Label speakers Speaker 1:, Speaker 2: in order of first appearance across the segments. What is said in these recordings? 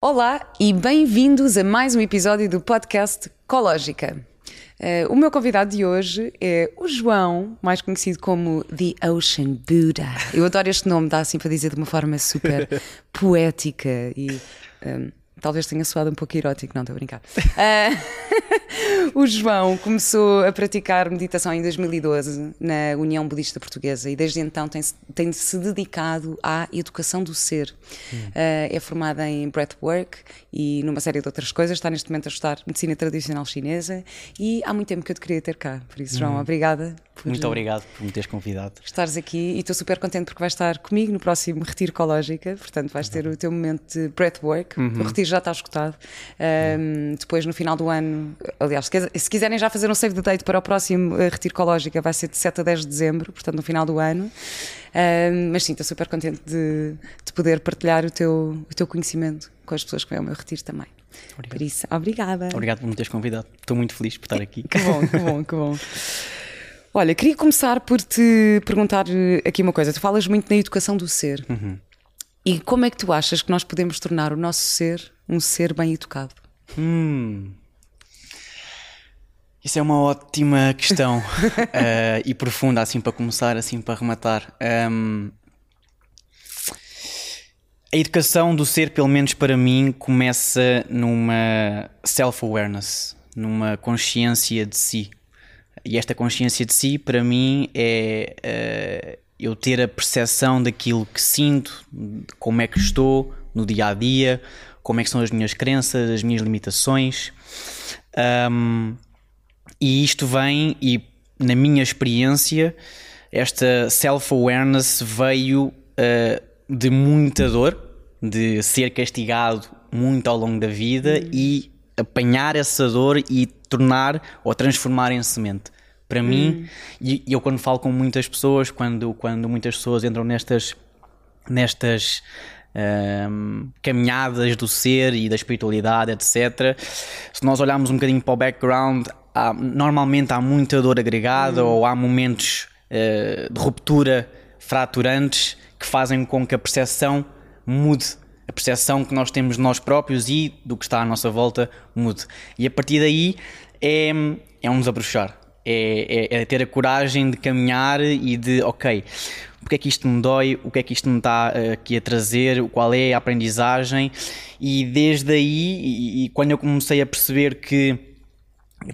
Speaker 1: Olá e bem-vindos a mais um episódio do podcast Cológica. Uh, o meu convidado de hoje é o João, mais conhecido como The Ocean Buddha. Eu adoro este nome, dá assim para dizer de uma forma super poética e. Um, Talvez tenha soado um pouco erótico, não estou a brincar. Uh, o João começou a praticar meditação em 2012 na União Budista Portuguesa e desde então tem-se tem -se dedicado à educação do ser. Hum. Uh, é formada em breathwork e numa série de outras coisas. Está neste momento a estudar medicina tradicional chinesa e há muito tempo que eu te queria ter cá. Por isso, João, hum. obrigada.
Speaker 2: Por muito obrigado por me teres convidado.
Speaker 1: Estares aqui e estou super contente porque vais estar comigo no próximo Retiro Ecológica. Portanto, vais ter o teu momento de breathwork. Uhum. O retiro já está escutado. Um, depois, no final do ano, aliás, se quiserem já fazer um save the date para o próximo uh, Retiro Ecológica, vai ser de 7 a 10 de dezembro, portanto, no final do ano. Um, mas sim, estou super contente de, de poder partilhar o teu, o teu conhecimento com as pessoas que vêm ao meu retiro também. Obrigado. Por isso, obrigada.
Speaker 2: Obrigado por me teres convidado. Estou muito feliz por estar aqui.
Speaker 1: Que bom, que bom, que bom. Olha, queria começar por te perguntar eh, aqui uma coisa. Tu falas muito na educação do ser. Uhum. E como é que tu achas que nós podemos tornar o nosso ser um ser bem educado? Hum.
Speaker 2: Isso é uma ótima questão uh, e profunda, assim para começar, assim para rematar. Um, a educação do ser, pelo menos para mim, começa numa self-awareness, numa consciência de si. E esta consciência de si, para mim, é uh, eu ter a percepção daquilo que sinto, como é que estou no dia a dia, como é que são as minhas crenças, as minhas limitações. Um, e isto vem, e na minha experiência, esta self-awareness veio uh, de muita dor, de ser castigado muito ao longo da vida e apanhar essa dor e tornar ou transformar em semente. Para hum. mim, e eu quando falo com muitas pessoas, quando, quando muitas pessoas entram nestas, nestas um, caminhadas do ser e da espiritualidade, etc. Se nós olharmos um bocadinho para o background, há, normalmente há muita dor agregada hum. ou há momentos uh, de ruptura fraturantes que fazem com que a percepção mude. A percepção que nós temos de nós próprios e do que está à nossa volta mude. E a partir daí é, é um desabrochar. É, é, é, ter a coragem de caminhar e de, ok, porque é que isto me dói, o que é que isto me está uh, aqui a trazer, qual é a aprendizagem, e desde aí, e, e quando eu comecei a perceber que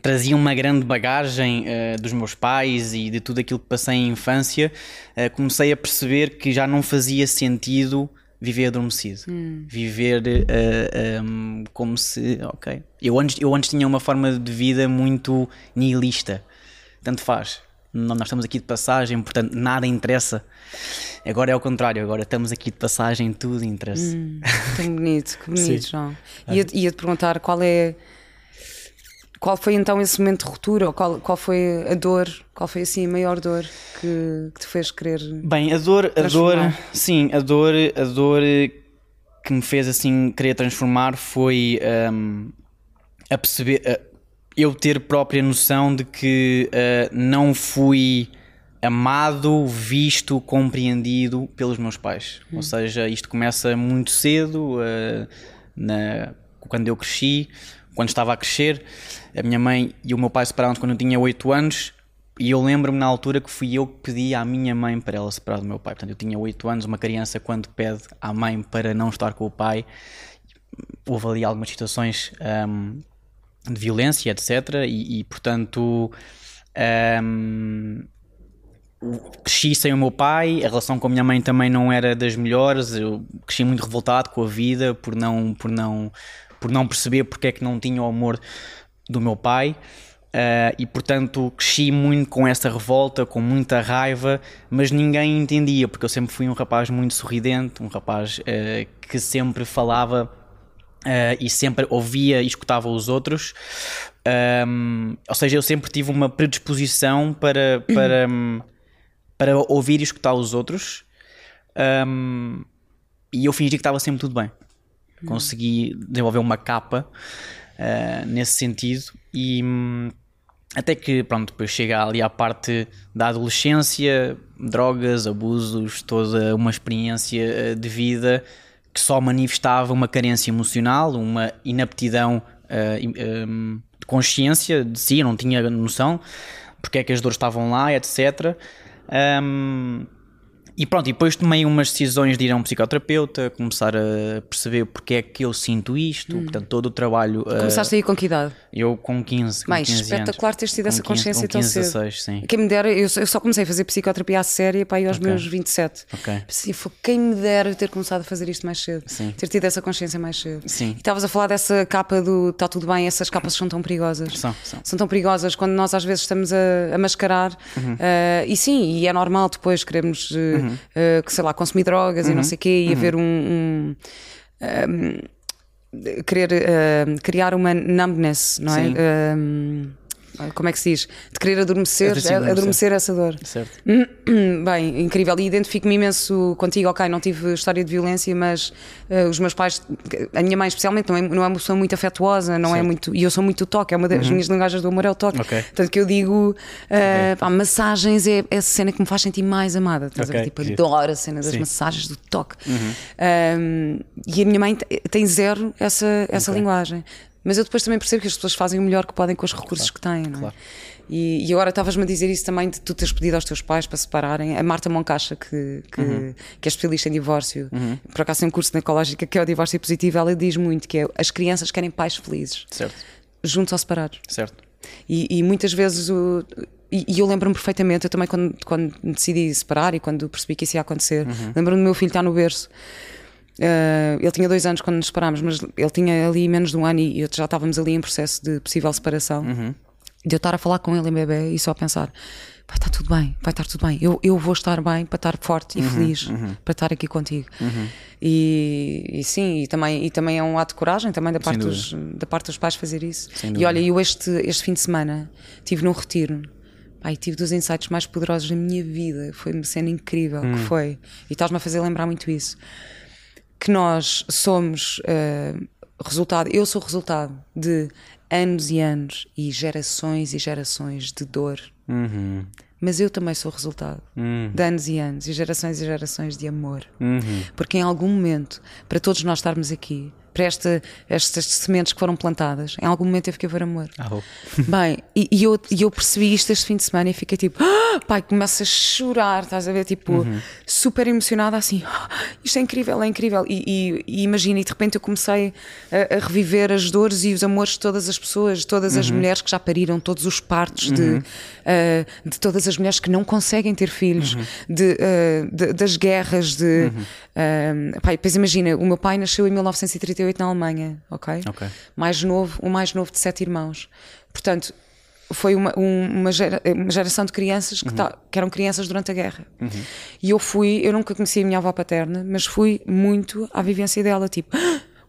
Speaker 2: trazia uma grande bagagem uh, dos meus pais e de tudo aquilo que passei em infância, uh, comecei a perceber que já não fazia sentido viver adormecido, hum. viver uh, um, como se, ok, eu antes, eu antes tinha uma forma de vida muito nihilista, tanto faz, nós estamos aqui de passagem, portanto nada interessa. Agora é o contrário, agora estamos aqui de passagem, tudo interessa. Hum,
Speaker 1: que bonito, que bonito, João. Ia-te ia perguntar qual é. Qual foi então esse momento de ruptura? Qual, qual foi a dor? Qual foi assim a maior dor que, que te fez querer?
Speaker 2: Bem, a dor, a dor, sim, a dor, a dor que me fez assim querer transformar foi um, a perceber. A, eu ter própria noção de que uh, não fui amado, visto, compreendido pelos meus pais. Hum. Ou seja, isto começa muito cedo, uh, na, quando eu cresci, quando estava a crescer. A minha mãe e o meu pai separaram-se quando eu tinha 8 anos. E eu lembro-me na altura que fui eu que pedi à minha mãe para ela separar do meu pai. Portanto, eu tinha 8 anos, uma criança quando pede à mãe para não estar com o pai, houve ali algumas situações um, de violência, etc. E, e portanto, um, cresci sem o meu pai, a relação com a minha mãe também não era das melhores. Eu cresci muito revoltado com a vida por não, por não, por não perceber porque é que não tinha o amor do meu pai. Uh, e portanto cresci muito com essa revolta, com muita raiva, mas ninguém entendia, porque eu sempre fui um rapaz muito sorridente, um rapaz uh, que sempre falava Uh, e sempre ouvia e escutava os outros. Um, ou seja, eu sempre tive uma predisposição para, para, para ouvir e escutar os outros. Um, e eu fingi que estava sempre tudo bem. Consegui desenvolver uma capa uh, nesse sentido. E um, até que, pronto, depois chega ali à parte da adolescência, drogas, abusos, toda uma experiência ah, de vida que só manifestava uma carência emocional, uma inaptidão uh, um, de consciência de si, não tinha noção porque é que as dores estavam lá, etc. Um, e pronto, e depois tomei umas decisões de ir a um psicoterapeuta, começar a perceber porque é que eu sinto isto, hum. portanto, todo o trabalho.
Speaker 1: Uh, Começaste uh, a ir com que idade?
Speaker 2: Eu com 15. Com
Speaker 1: Bem,
Speaker 2: 15
Speaker 1: espetacular
Speaker 2: anos.
Speaker 1: teres tido essa consciência
Speaker 2: tão
Speaker 1: cedo.
Speaker 2: 16, sim.
Speaker 1: Quem me dera, eu, eu, só comecei a fazer psicoterapia a séria para aí aos okay. meus 27.
Speaker 2: Ok.
Speaker 1: Assim, foi quem me dera ter começado a fazer isto mais cedo.
Speaker 2: Sim.
Speaker 1: Ter tido essa consciência mais cedo.
Speaker 2: Sim.
Speaker 1: E estavas a falar dessa capa do está tudo bem, essas capas são tão perigosas.
Speaker 2: São, são.
Speaker 1: São tão perigosas quando nós às vezes estamos a, a mascarar. Uhum. Uh, e sim, e é normal depois queremos, uh, uhum. uh, que sei lá, consumir drogas uhum. e não uhum. sei o quê, e uhum. haver um, um, um querer uh, criar uma numbness, não é? Um, como é que se diz? De querer adormecer, adormecer, adormecer essa dor.
Speaker 2: Certo.
Speaker 1: Bem, incrível. E identifico-me imenso contigo. Ok, não tive história de violência, mas uh, os meus pais, a minha mãe especialmente, não é, não é uma pessoa muito afetuosa, não é certo. é muito. E eu sou muito toque, é uma das uhum. minhas linguagens do amor é o toque.
Speaker 2: Okay.
Speaker 1: Tanto que eu digo, uh, okay. pá, massagens é, é a cena que me faz sentir mais amada. Estás okay. a ver? Tipo, adoro a cena das Sim. massagens, do toque.
Speaker 2: Uhum.
Speaker 1: Um, e a minha mãe tem zero essa, essa linguagem. Mas eu depois também percebo que as pessoas fazem o melhor que podem com os recursos claro, que têm, não é? E, e agora estavas-me a dizer isso também de tu teres pedido aos teus pais para separarem. A Marta Moncacha, que, que, uhum. que é especialista em divórcio,
Speaker 2: uhum.
Speaker 1: por acaso tem um curso na ecológica que é o divórcio positivo, ela diz muito que é as crianças querem pais felizes.
Speaker 2: Certo.
Speaker 1: Juntos ou separados.
Speaker 2: Certo.
Speaker 1: E, e muitas vezes o. E, eu lembro-me perfeitamente, eu também quando, quando decidi separar e quando percebi que isso ia acontecer,
Speaker 2: uhum.
Speaker 1: lembro-me do meu filho estar no berço Uh, ele tinha dois anos quando nos separámos, mas ele tinha ali menos de um ano e já estávamos ali em processo de possível separação.
Speaker 2: Uhum.
Speaker 1: De eu estar a falar com ele em bebê e só a pensar: vai estar tudo bem, vai estar tudo bem. Eu, eu vou estar bem para estar forte e
Speaker 2: uhum,
Speaker 1: feliz
Speaker 2: uhum.
Speaker 1: para estar aqui contigo.
Speaker 2: Uhum.
Speaker 1: E, e, sim, e também, e também é um ato de coragem também da parte, dos, da parte dos pais fazer isso. E olha, eu este, este fim de semana tive num retiro. Ai, tive dos insights mais poderosos da minha vida. Foi uma cena incrível que
Speaker 2: hum.
Speaker 1: foi. E estás-me a fazer lembrar muito isso que nós somos uh, resultado, eu sou resultado de anos e anos e gerações e gerações de dor.
Speaker 2: Uhum.
Speaker 1: Mas eu também sou resultado
Speaker 2: uhum.
Speaker 1: de anos e anos e gerações e gerações de amor.
Speaker 2: Uhum.
Speaker 1: Porque em algum momento, para todos nós estarmos aqui, para esta, estas sementes que foram plantadas, em algum momento teve que haver amor.
Speaker 2: Ah, oh.
Speaker 1: Bem, e, e, eu, e eu percebi isto este fim de semana e fiquei tipo, ah, pai, começa a chorar, estás a ver? Tipo,
Speaker 2: uhum.
Speaker 1: super emocionada, assim, ah, isto é incrível, é incrível. E, e, e imagina, e de repente eu comecei a, a, reviver as dores e os amores de todas as pessoas, todas as uhum. mulheres que já pariram, todos os partos, de, uh, de todas as mulheres que não conseguem ter filhos,
Speaker 2: uhum.
Speaker 1: de, uh, de, das guerras, de. Uh, pai, depois imagina, o meu pai nasceu em 1938 na Alemanha, ok? Mais novo, o mais novo de sete irmãos. Portanto, foi uma, uma, gera, uma geração de crianças que, uhum. tá, que, eram crianças durante a guerra.
Speaker 2: Uhum.
Speaker 1: E eu fui, eu nunca conheci a minha avó paterna, mas fui muito à vivência dela, tipo,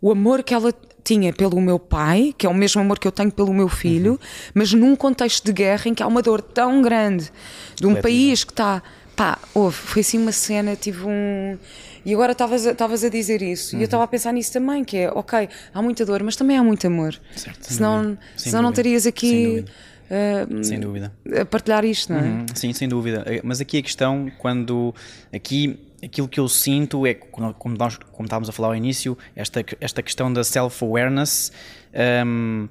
Speaker 1: o amor que ela tinha pelo meu pai, que é o mesmo amor que eu tenho pelo meu filho, uhum. mas num contexto de guerra em que há uma dor tão grande de um país que está, pá, houve, foi assim uma cena, tive um e agora estavas a dizer isso, uhum. e eu estava a pensar nisso também, que é, ok, há muita dor, mas também há muito amor.
Speaker 2: Certo,
Speaker 1: senão senão não estarias aqui...
Speaker 2: Uh, sem dúvida.
Speaker 1: A partilhar isto, não é?
Speaker 2: Uhum, sim, sem dúvida. Eh, mas aqui a questão, quando aqui aquilo que eu sinto é, como, nós, como estávamos a falar ao início, esta, esta questão da self-awareness. Um,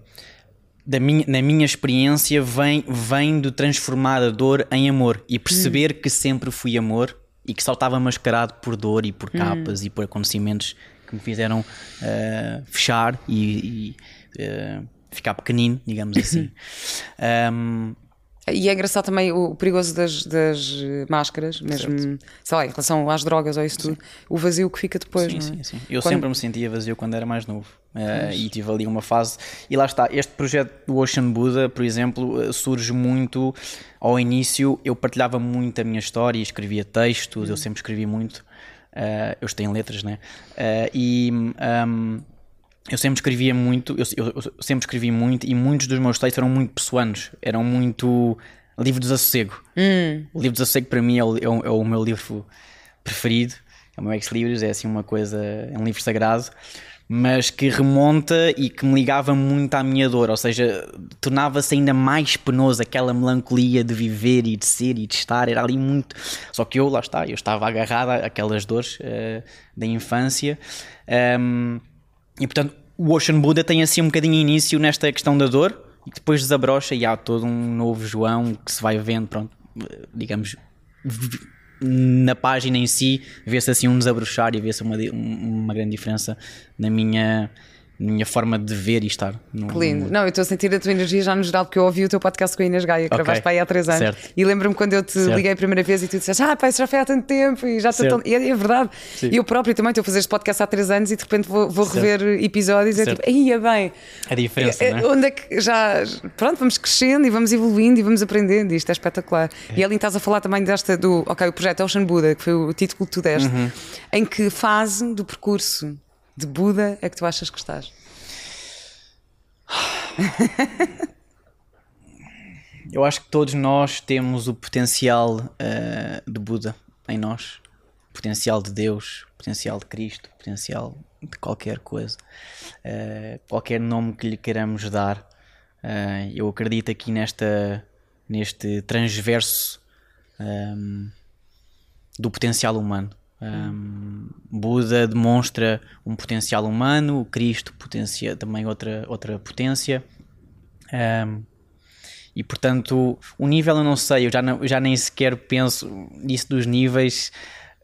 Speaker 2: da minha, na minha experiência, vem, vem de transformar a dor em amor e perceber hum. que sempre fui amor e que só estava mascarado por dor e por hum. capas hum. e por acontecimentos que me fizeram uh, fechar e, e uh, ficar pequenino, digamos assim. um,
Speaker 1: e é engraçado também o perigoso das, das máscaras, mesmo, certo. sei lá, em relação às drogas ou isso tudo, o vazio que fica depois.
Speaker 2: Sim,
Speaker 1: é?
Speaker 2: sim, sim. Eu quando... sempre me sentia vazio quando era mais novo. Uh, e tive ali uma fase. E lá está, este projeto do Ocean Buddha, por exemplo, eh, surge muito. Ao início, eu partilhava muito a minha história, escrevia textos, eu sempre escrevi muito. Uh, eu estou em letras, né? Uh, e. Um, eu sempre escrevia muito, eu, eu, eu, sempre escrevi muito e muitos dos meus textos eram muito pessoanos, eram muito livro de.
Speaker 1: Hum.
Speaker 2: O livro de desassossego para mim é o, é o, é o meu livro preferido, é o meu ex-libris, é assim uma coisa, é um livro sagrado, mas que remonta e que me ligava muito à minha dor, ou seja, tornava-se ainda mais penoso aquela melancolia de viver e de ser e de estar, era ali muito. Só que eu, lá está, eu estava agarrado àquelas dores uh, da infância. Um, e portanto, o Ocean Buddha tem assim um bocadinho início nesta questão da dor e depois desabrocha e há todo um novo João que se vai vendo, pronto, digamos, na página em si, vê-se assim um desabrochar e vê-se uma, uma grande diferença na minha minha forma de ver e estar.
Speaker 1: No, que lindo. No... Não, eu estou a sentir a tua energia já no geral, porque eu ouvi o teu podcast com a Inês Gaia, que okay. gravaste para aí há três anos. Certo. E lembro-me quando eu te certo. liguei a primeira vez e tu disseste, ah, pá, isso já foi há tanto tempo e já estou tão. E é, é verdade. Sim. E eu próprio também estou a fazer este podcast há três anos e de repente vou, vou rever episódios e é tipo, aí é bem.
Speaker 2: A diferença, é,
Speaker 1: é, Onde é que já. Pronto, vamos crescendo e vamos evoluindo e vamos aprendendo e isto é espetacular. É. E ali estás a falar também desta do, ok, o projeto Ocean Buddha, que foi o título que tu deste. Uhum. Em que fase do percurso de Buda é que tu achas que estás?
Speaker 2: Eu acho que todos nós temos o potencial uh, de Buda em nós, potencial de Deus, potencial de Cristo, potencial de qualquer coisa, uh, qualquer nome que lhe queiramos dar. Uh, eu acredito aqui nesta, neste transverso um, do potencial humano. Um, Buda demonstra um potencial humano, Cristo potencia também outra, outra potência. Um, e portanto, o nível eu não sei, eu já, não, já nem sequer penso nisso dos níveis.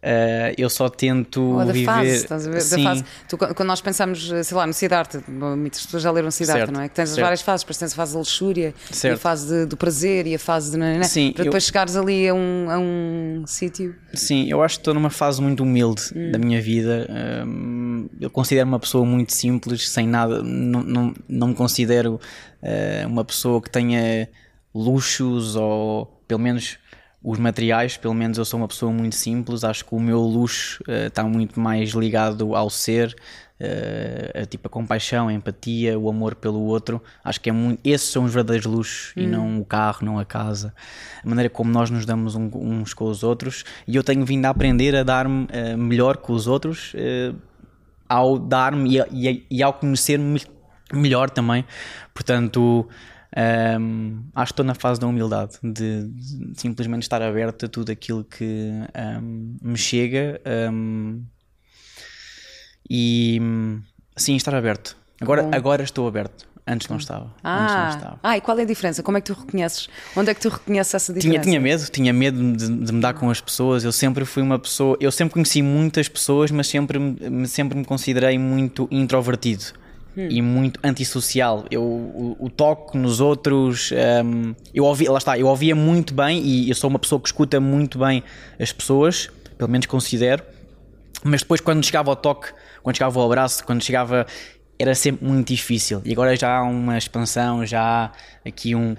Speaker 2: Uh, eu só tento Ou da viver... fase,
Speaker 1: estás a ver? Sim. Da fase. Tu, quando nós pensamos, sei lá, no Siddhartha, muitas pessoas já leram Siddhartha, certo. não é? Que tens certo. as várias fases, depois tens a fase da luxúria, a fase de, do prazer e a fase de. Não, Sim, para depois eu... chegares ali a um, a um sítio.
Speaker 2: Sim, eu acho que estou numa fase muito humilde hum. da minha vida. Um, eu considero uma pessoa muito simples, sem nada, não, não, não me considero uh, uma pessoa que tenha luxos ou pelo menos os materiais, pelo menos eu sou uma pessoa muito simples, acho que o meu luxo uh, está muito mais ligado ao ser, uh, a, tipo a compaixão, a empatia, o amor pelo outro. Acho que é muito, esses são os verdadeiros luxos hum. e não o carro, não a casa. A maneira como nós nos damos um, uns com os outros e eu tenho vindo a aprender a dar-me uh, melhor com os outros ao dar-me e, e, e, ao conhecer-me melhor também. Portanto um, acho que estou na fase da humildade, de, de, simplesmente estar aberto a tudo aquilo que um, me chega um, e sim, estar aberto. Agora, agora estou aberto. Antes não estava.
Speaker 1: Ah,
Speaker 2: Antes
Speaker 1: não estava. ah, e qual é a diferença? Como é que tu reconheces? Onde é que tu reconheces essa diferença?
Speaker 2: Tinha, tinha medo, tinha medo de, de me dar com as pessoas. Eu sempre fui uma pessoa, eu sempre conheci muitas pessoas, mas sempre, sempre me considerei muito introvertido hum. e muito antissocial. Eu, o, o toque nos outros, um, eu ouvia, lá está, eu ouvia muito bem e eu sou uma pessoa que escuta muito bem as pessoas, pelo menos considero, mas depois quando chegava ao toque, quando chegava ao abraço, quando chegava era sempre muito difícil. E agora já há uma expansão, já há aqui um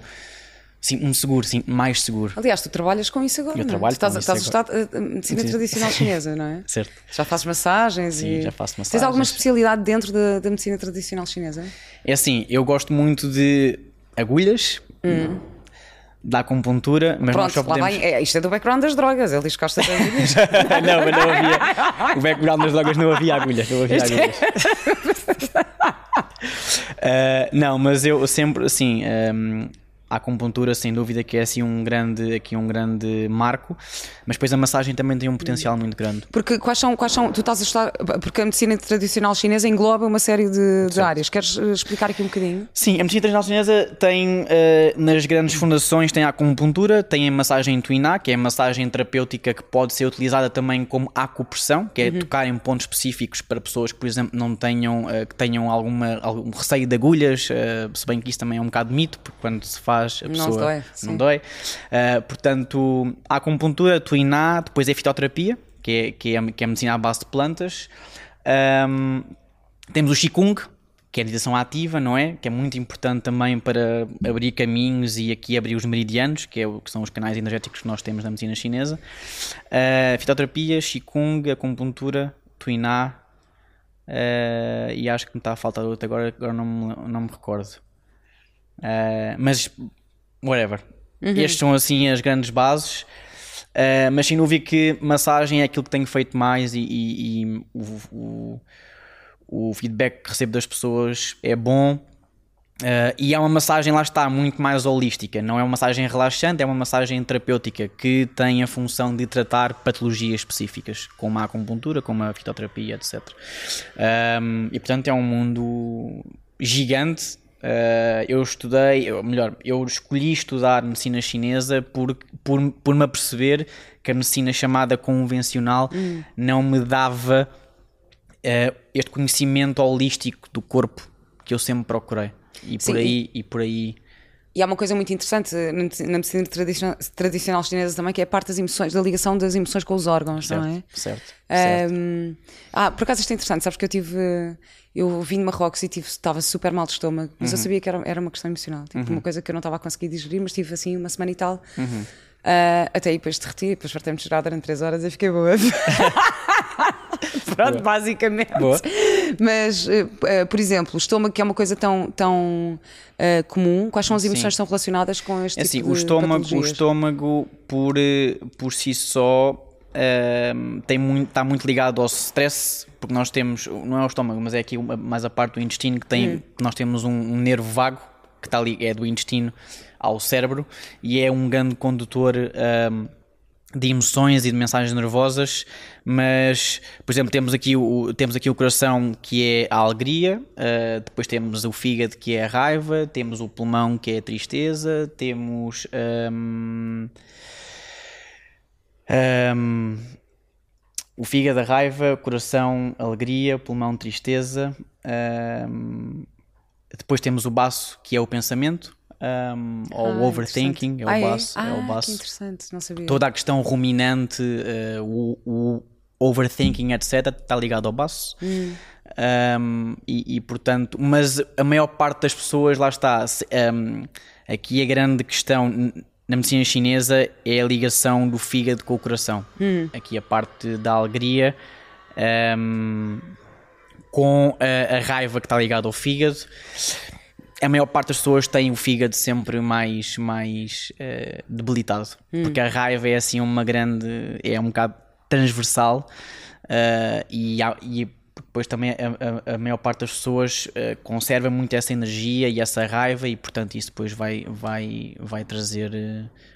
Speaker 2: Sim, um seguro, sim, mais seguro.
Speaker 1: Aliás, tu trabalhas com isso agora.
Speaker 2: Eu?
Speaker 1: É?
Speaker 2: trabalho
Speaker 1: estás,
Speaker 2: com
Speaker 1: estás isso estás a medicina sim. tradicional chinesa, não é?
Speaker 2: Certo.
Speaker 1: Já fazes massagens
Speaker 2: sim,
Speaker 1: e.
Speaker 2: já faço massagens.
Speaker 1: Tens alguma especialidade dentro da, da medicina tradicional chinesa?
Speaker 2: É assim, eu gosto muito de agulhas. Hum. Da acupuntura, mas
Speaker 1: Pronto,
Speaker 2: só podemos...
Speaker 1: vai, é, isto é do background das drogas, ele diz que gosta de agulhas.
Speaker 2: não, mas não havia. O background das drogas não havia agulhas, não havia agulhas. uh, não, mas eu sempre, assim, um, a acupuntura sem dúvida que é assim um grande, aqui um grande marco, mas depois a massagem também tem um potencial muito grande.
Speaker 1: Porque quais são, quais são tu estás a estudar, porque a medicina tradicional chinesa engloba uma série de, de áreas, queres eh, explicar aqui um bocadinho?
Speaker 2: Sim, a medicina tradicional chinesa tem, uh, nas grandes fundações tem a acupuntura, tem a massagem tuiná, que é a massagem terapêutica que pode ser utilizada também como acupressão, que é uhum. tocar em pontos específicos para pessoas que, por exemplo, não tenham, uh, que tenham alguma, algum receio de agulhas, uh, se bem que isso também é um bocado mito, porque quando se faz faz, a pessoa não dói. Não dói. Uh, portanto, a acupuntura, tuiná, depois é fitoterapia, que é, que é, que é a medicina à base de plantas. Um, temos o Qigong, que é a meditação ativa, não é? Que é muito importante também para abrir caminhos e aqui abrir os meridianos, que, é o, que são os canais energéticos que nós temos na medicina chinesa. Uh, fitoterapia, Qigong, acupuntura, tuiná. Uh, e acho que me está a faltar outro agora, agora não me, não me recordo. Uh, mas whatever. Uhum. Estes são assim as grandes bases. Uh, mas sem dúvida que massagem é aquilo que tenho feito mais e, e, e o, o, o feedback que recebo das pessoas é bom. Uh, e é uma massagem, lá está, muito mais holística. Não é uma massagem relaxante, é uma massagem terapêutica que tem a função de tratar patologias específicas, como a acupuntura, como a fitoterapia, etc. Um, e portanto é um mundo gigante. Uh, eu estudei, ou melhor, eu escolhi estudar medicina chinesa por, por, por me aperceber que a medicina chamada convencional hum. não me dava uh, este conhecimento holístico do corpo que eu sempre procurei. E por aí, e por aí
Speaker 1: e há uma coisa muito interessante na medicina tradicional, tradicional chinesa também, que é a parte das emoções, da ligação das emoções com os órgãos,
Speaker 2: certo,
Speaker 1: não é?
Speaker 2: Certo. certo.
Speaker 1: Um, ah, por acaso isto é interessante, sabes que eu tive. Eu vim de Marrocos e tive, estava super mal de estômago, mas uhum. eu sabia que era, era uma questão emocional. Tipo, uhum. uma coisa que eu não estava a conseguir digerir, mas tive assim uma semana e tal. Uhum. Uh, até aí depois derreti, depois fartei-me de chorar durante 3 horas e fiquei boa. Pronto, boa. basicamente. Boa. Mas, uh, uh, por exemplo, o estômago, que é uma coisa tão, tão uh, comum, quais são as emoções Sim. que estão relacionadas com este é tipo assim, de
Speaker 2: o estômago, o estômago, por, por si só, tem muito, está muito ligado ao stress, porque nós temos, não é o estômago, mas é aqui mais a parte do intestino, que tem, hum. nós temos um, um nervo vago, que está ali, é do intestino ao cérebro, e é um grande condutor de emoções e de mensagens nervosas, mas, por exemplo, temos aqui o, temos aqui o coração que é a alegria, uh, depois temos o fígado que é a raiva, temos o pulmão que é a tristeza, temos um, um, o fígado, a raiva, coração, alegria, pulmão, tristeza, um, depois temos o baço que é o pensamento, um, ou ah, overthinking, é o, ah, baço, é?
Speaker 1: Ah,
Speaker 2: é o baço.
Speaker 1: Interessante, não sabia.
Speaker 2: Toda a questão ruminante, uh, o, o, overthinking, etc., está ligado ao baço. Hum. Um, e, e, portanto, mas a maior parte das pessoas, lá está. Um, aqui a grande questão na medicina chinesa é a ligação do fígado com o coração. Hum. Aqui a parte da alegria. Um, com a, a, raiva que está ligada ao fígado a maior parte das pessoas tem o fígado sempre mais, mais uh, debilitado. Hum. Porque a raiva é assim uma grande. é um bocado transversal uh, e, e, depois também a, a, a, maior parte das pessoas uh, conserva muito essa energia e essa raiva e portanto isso depois vai, vai, vai trazer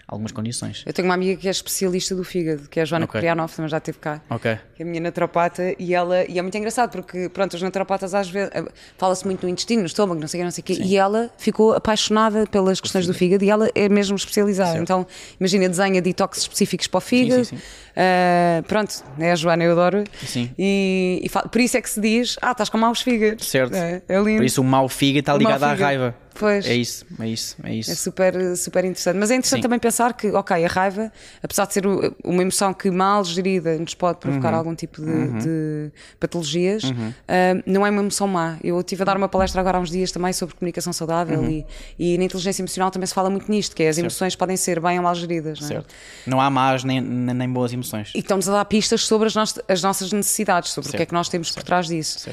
Speaker 2: algumas condições.
Speaker 1: Eu tenho uma amiga que é especialista do fígado, que é a Joana okay. Coprianov, também já esteve cá.
Speaker 2: Ok.
Speaker 1: Que é a minha naturopata e ela, e é muito engraçado porque, pronto, os naturopatas às vezes, eh, fala-se muito no intestino, no estômago, não sei o que, não sei o quê, e ela ficou apaixonada pelas questões do fígado e ela é mesmo especializada. Certo. Então, imagina, desenha detox específicos para o fígado. Sim, sim, sim. Uh, pronto, é a Joana, eu adoro.
Speaker 2: Sim.
Speaker 1: E, e por isso é que se diz, ah, estás com maus fígados.
Speaker 2: Certo.
Speaker 1: É, é lindo.
Speaker 2: Por isso o mau fígado está ligado à raiva.
Speaker 1: Pois.
Speaker 2: É isso, é isso, é isso.
Speaker 1: É super, super interessante. Mas é interessante Sim. também pensar que, ok, a raiva, apesar de ser uma emoção que mal gerida nos pode provocar uhum. algum tipo de, uhum. de patologias, uhum. uh, não é uma emoção má. Eu estive a dar uma palestra agora há uns dias também sobre comunicação saudável uhum. e, e na inteligência emocional também se fala muito nisto, que é as certo. emoções podem ser bem ou mal geridas. Não, é?
Speaker 2: não há más nem, nem boas emoções.
Speaker 1: E estamos a dar pistas sobre as, no as nossas necessidades, sobre certo. o que é que nós temos certo. por trás disso.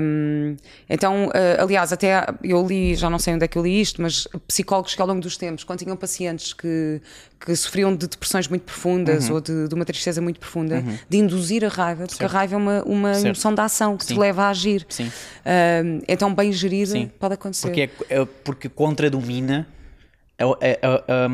Speaker 1: Um, então, uh, aliás, até eu li, já não sei onde é que eu li isto, mas psicólogos que ao longo dos tempos, quando tinham pacientes que, que sofriam de depressões muito profundas uhum. ou de, de, uma tristeza muito profunda, uhum. de induzir a raiva, porque certo. a raiva é uma, uma emoção da ação que Sim. te leva a agir.
Speaker 2: Sim.
Speaker 1: Uh, então, bem gerida, Sim. pode acontecer.
Speaker 2: Porque, é, é porque contradomina a, a, a,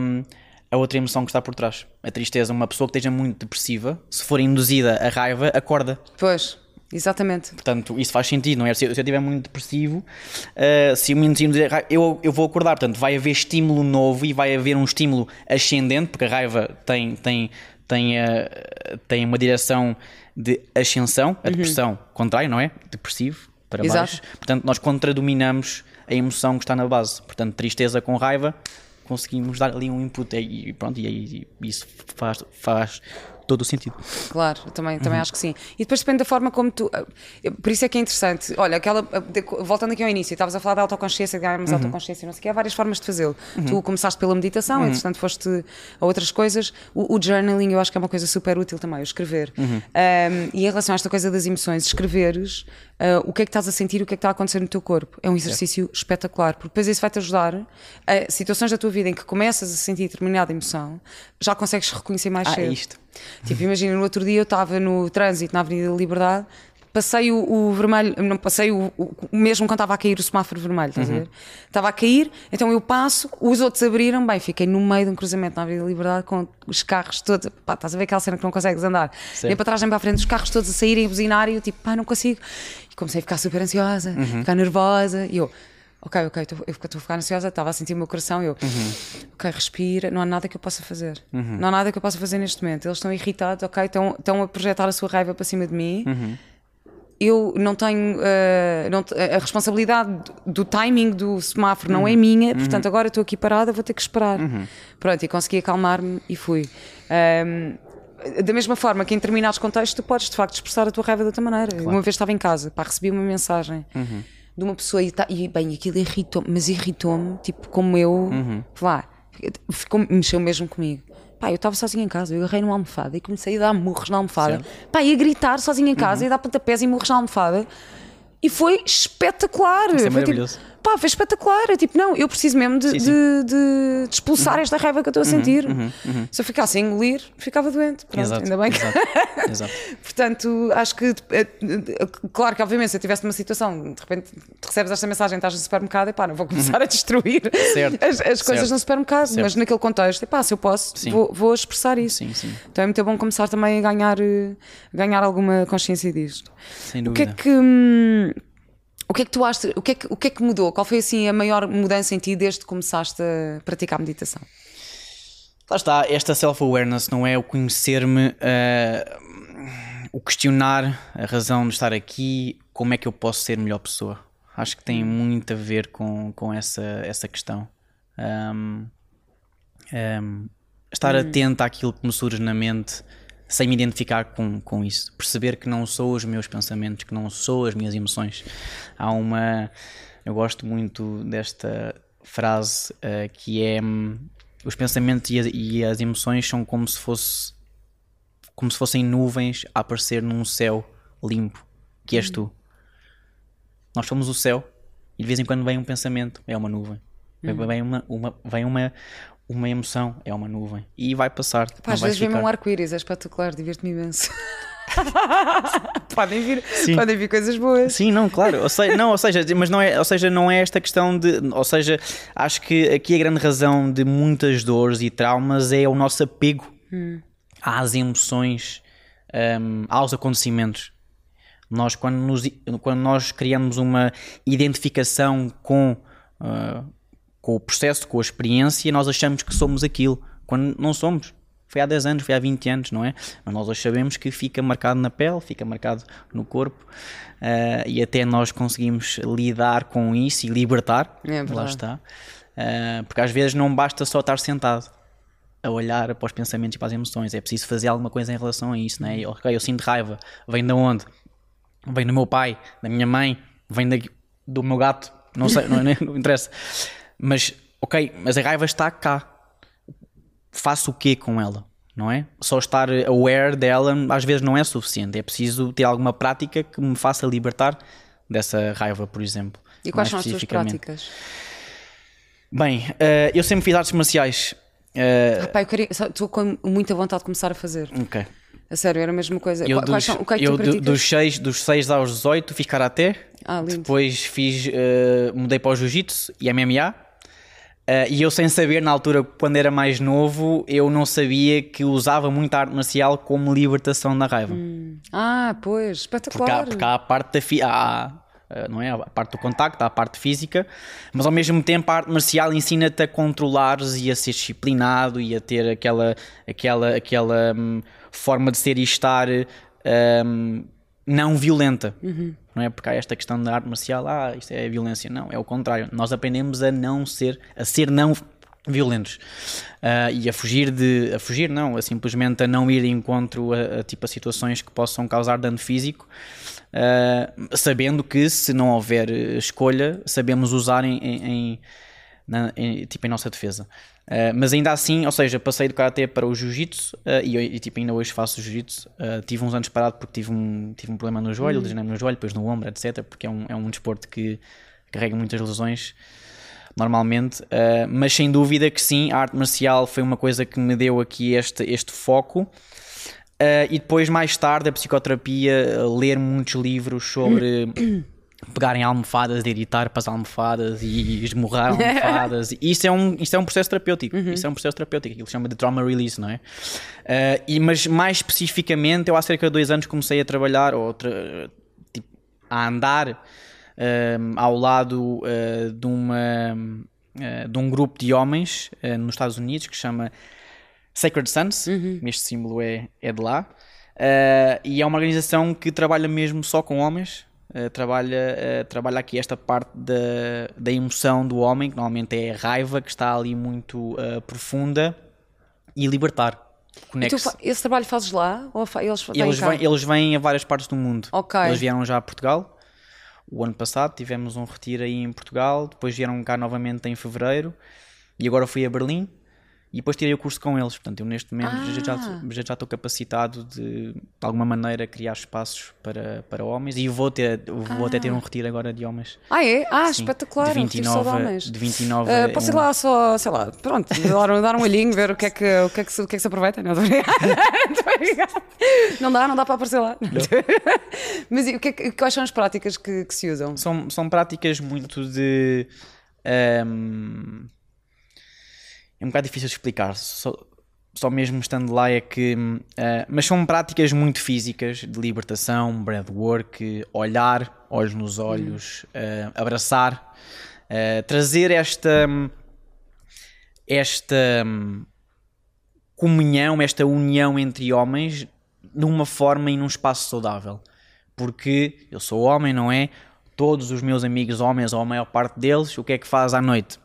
Speaker 2: a, outra emoção que está por trás. A tristeza. Uma pessoa que esteja muito depressiva, se for induzida a raiva, acorda.
Speaker 1: Pois. Exatamente.
Speaker 2: Portanto, isso faz sentido, não é? Se eu, se eu estiver muito depressivo, uh, se o menino dizer eu, eu vou acordar, portanto, vai haver estímulo novo e vai haver um estímulo ascendente, porque a raiva tem, tem, tem, uh, tem uma direção de ascensão, a uhum. depressão contrário, não é? Depressivo para Exato. baixo. Portanto, nós contradominamos a emoção que está na base. Portanto, tristeza com raiva, conseguimos dar ali um input e pronto, e, e isso faz, faz todo o sentido.
Speaker 1: Claro, também, também uhum. acho que sim. E depois depende da forma como tu. Eh, por isso é que é interessante. Olha, aquela. Eh, voltando aqui ao início, estavas a falar da autoconsciência, de ganharmos uhum. autoconsciência, não sei o que, há várias formas de fazê-lo. Uhum. Tu começaste pela meditação, uhum. entretanto foste a outras coisas. O, o, journaling eu acho que é uma coisa super útil também, o escrever. Um, uhum. e em relação a esta coisa das emoções, escreveres uh, o que é que estás a sentir, o que é que está a acontecer no teu corpo. É um exercício é. espetacular, porque depois isso vai-te ajudar a situações da tua vida em que começas a sentir determinada emoção, já consegues reconhecer mais
Speaker 2: ah,
Speaker 1: cedo.
Speaker 2: É isto.
Speaker 1: Tipo, imagina, no outro dia eu estava no trânsito na Avenida da Liberdade passei o, o vermelho, não passei o, o, mesmo quando estava a cair o semáforo vermelho, estás a ver? Estava a cair, então eu passo, os outros abriram, bem, fiquei no meio de um cruzamento na Avenida da Liberdade com os carros todos, pá, estás a ver aquela cena que não consegues andar, nem para trás nem para a frente, os carros todos a saírem, a buzinar e eu tipo, pá, não consigo. E comecei a ficar super ansiosa, ficar nervosa, e eu ok, ok, tô, eu estou a ficar ansiosa, estava a sentir o meu coração, eu,
Speaker 2: Uhum.
Speaker 1: ok, respira, não há nada que eu possa fazer, não há nada que eu possa fazer neste momento. Eles estão irritados, ok, estão, estão a projetar a sua raiva para cima de mim.
Speaker 2: Uhum.
Speaker 1: Eu não tenho eh, não a responsabilidade do, timing do semáforo não é
Speaker 2: Uhum.
Speaker 1: minha, portanto agora estou aqui parada, vou ter que esperar. Pronto, e consegui acalmar-me e fui. Ahm, da mesma forma que em determinados contextos tu podes de facto expressar a tua raiva de outra maneira. Uma vez estava em casa, pá, recebi uma mensagem de uma pessoa e, tá, e bem, aquilo irritou-me, mas irritou-me, tipo, como eu, vá, ficou, mexeu mesmo comigo. Pá, eu estava sozinha em casa, eu agarrei numa almofada e comecei a dar murros na almofada. Pá, e a gritar sozinha em casa e a dar pontapés e murros na almofada. E foi espetacular.
Speaker 2: Isso é
Speaker 1: Foi tipo,
Speaker 2: maravilhoso.
Speaker 1: Pá, foi espetacular. É tipo, não, eu preciso mesmo de,
Speaker 2: Sim, sim.
Speaker 1: de- de- de expulsar esta raiva que eu estou a sentir. Se eu ficasse a engolir, ficava doente. Pronto,
Speaker 2: Exato,
Speaker 1: ainda bem que.
Speaker 2: exato, exato.
Speaker 1: Portanto, acho que, eh, eh, claro que obviamente se eu estivesse numa situação, de repente te recebes esta mensagem, estás no supermercado, e pá, não vou começar a destruir
Speaker 2: Certo,
Speaker 1: as, as coisas
Speaker 2: certo,
Speaker 1: no supermercado,
Speaker 2: certo.
Speaker 1: mas naquele contexto, epá, se eu posso, vou, vou expressar isso.
Speaker 2: Sim, sim.
Speaker 1: Então é muito bom começar também a ganhar, eh, ganhar alguma consciência disto.
Speaker 2: Sem
Speaker 1: O que é
Speaker 2: dúvida.
Speaker 1: que. Hum, O que é que tu achas? O que é que, o que é que mudou? Qual foi assim a maior mudança em ti desde que começaste a praticar meditação?
Speaker 2: Lá está, esta self-awareness não é o conhecer-me, eh, o questionar a razão de estar aqui, como é que eu posso ser melhor pessoa. Acho que tem muito a ver com, com essa, essa questão. Ahm, ahm, estar atento àquilo que me surge na mente sem me identificar com, com isso. Perceber que não sou os meus pensamentos, que não sou as minhas emoções. Há uma. Eu gosto muito desta frase eh, que é. hum, os pensamentos e, a- e as emoções são como se fosse como se fossem nuvens a aparecer num céu limpo, que és tu. Nós somos o céu e de vez em quando vem um pensamento, é uma nuvem. Vem, vem uma, uma, vem uma, uma emoção, é uma nuvem. E vai passar.
Speaker 1: Pá, às vezes
Speaker 2: ficar.
Speaker 1: um arco-íris, é espetacular, divirto-me imenso. podem, vir,
Speaker 2: Sim.
Speaker 1: podem vir coisas boas.
Speaker 2: Sim, não, claro. Ou seja, não, ou seja, mas não é, ou seja, não é esta questão de, ou seja, acho que aqui a grande razão de muitas dores e traumas é o nosso apego às emoções, hum, aos acontecimentos. Nós quando, nos, quando nós criamos uma identificação com, ah, com o processo, com a experiência, nós achamos que somos aquilo, quando não somos. Foi há 10 anos, foi há 20 anos, não é? Mas nós hoje sabemos que fica marcado na pele, fica marcado no corpo ah, e até nós conseguimos lidar com isso e libertar.
Speaker 1: É
Speaker 2: lá está. Ah, porque às vezes não basta só estar sentado a olhar para os pensamentos e para as emoções, é preciso fazer alguma coisa em relação a isso, não é? Ok, eu sinto raiva, vem de onde? Vem do meu pai, da minha mãe, vem daqui, do meu gato, não sei, não, não interessa. Mas, ok, mas a raiva está cá. Faço o quê com ela? Não é? Só estar aware dela às vezes não é suficiente. É preciso ter alguma prática que me faça libertar dessa raiva, por exemplo.
Speaker 1: E quais são as tuas práticas?
Speaker 2: Bem, eh, eu sempre fiz artes marciais.
Speaker 1: Pá, eu queria, estou com muita vontade de começar a fazer.
Speaker 2: ok.
Speaker 1: A sério, era a mesma coisa.
Speaker 2: Eu
Speaker 1: Qua- quais
Speaker 2: dos,
Speaker 1: são, o que é que
Speaker 2: eu
Speaker 1: tu
Speaker 2: do- dos, 6, dos 6 aos 18 fiz karaté.
Speaker 1: Ah, lindo.
Speaker 2: Depois fiz, eh, mudei para o jiu-jitsu e MMA. Eh, e eu sem saber, na altura, quando era mais novo, eu não sabia que usava muito a arte marcial como libertação da raiva.
Speaker 1: Ah, pois,
Speaker 2: Porque,
Speaker 1: espetacular.
Speaker 2: há, porque há a parte da fi- há, há, não é? a parte do contacto, há a parte física, mas ao mesmo tempo a arte marcial ensina-te a controlares e a ser disciplinado e a ter aquela, aquela, aquela hum, forma de ser e estar hum, não violenta. Não é? Porque há esta questão da arte marcial, ah, isto é violência. Não, é o contrário. Nós aprendemos a não ser, a ser não violentos Ah, e a fugir de a fugir não a simplesmente a não ir de encontro a, a, tipo a situações que possam causar dano físico ah, sabendo que se não houver eh, escolha sabemos usar em, em- em- na- em- tipo em nossa defesa Ah, mas ainda assim ou seja passei do karatê para o jiu-jitsu ah, e, e, tipo ainda hoje faço jiu-jitsu. Ah, tive uns anos parado porque tive um tive um problema no joelho lesionei-me no joelho depois no ombro etc porque é um, é um desporto que carrega muitas lesões normalmente, uh, mas sem dúvida que sim, a arte marcial foi uma coisa que me deu aqui este, este foco. Uh, e depois, mais tarde, a psicoterapia, uh, ler muitos livros sobre pegarem almofadas, de editar para as almofadas e esmurrar almofadas. isso, é um, isso é um processo terapêutico. Uhum. Isso é um processo terapêutico, aquilo que se chama de trauma release, não é? Uh, e, mas mais especificamente, eu há cerca de dois anos comecei a trabalhar, ou tipo, a andar ao lado de uma. de um grupo de homens nos Estados Unidos que chama Sacred Sons, uhum. este símbolo é, é de lá, uh, e é uma organização que trabalha mesmo só com homens, uh, trabalha, uh, trabalha aqui esta parte da, da emoção do homem, que normalmente é a raiva, que está ali muito profunda, e libertar.
Speaker 1: Tu, esse trabalho fazes lá? Ou eles,
Speaker 2: eles, vêm, eles vêm a várias partes do mundo.
Speaker 1: Okay.
Speaker 2: Eles vieram já a Portugal. O ano passado tivemos um retiro aí em Portugal, depois vieram cá novamente em fevereiro e agora fui a Berlim e depois tirei o curso com eles. Portanto, eu neste momento ah. já, já, já estou capacitado de, de alguma maneira, criar espaços para, para homens e vou, ter, vou ah. até ter um retiro agora de homens.
Speaker 1: Ah, é? Ah, Sim, espetacular.
Speaker 2: De 29, de, homens. de 29
Speaker 1: uh, Posso ir lá só, sei lá, pronto, dar, dar um olhinho, ver o que é que, o que, é que, se, o que, é que se aproveita. Não, não dá, não dá para aparecer lá. Mas e, o que é, quais são as práticas que, que se usam?
Speaker 2: São, são práticas muito de. Um, é um bocado difícil de explicar, só, só mesmo estando lá é que. Uh, mas são práticas muito físicas de libertação, breathwork, olhar, olhos nos olhos, uh, abraçar, uh, trazer esta. esta comunhão, esta união entre homens numa forma e num espaço saudável. Porque eu sou homem, não é? Todos os meus amigos homens, ou a maior parte deles, o que é que faz à noite?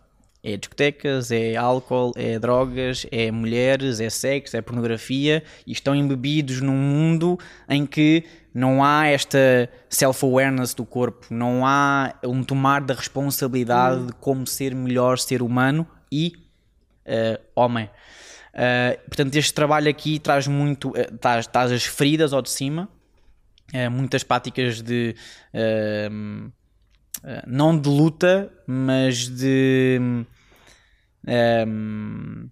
Speaker 2: É discotecas, é álcool, é drogas, é mulheres, é sexo, é pornografia e estão embebidos num mundo em que não há esta self-awareness do corpo, não há um tomar da responsabilidade hum. de como ser melhor ser humano e uh, homem. Uh, portanto, este trabalho aqui traz muito, uh, traz, traz as feridas ao de cima, muitas práticas de não de luta, mas de um,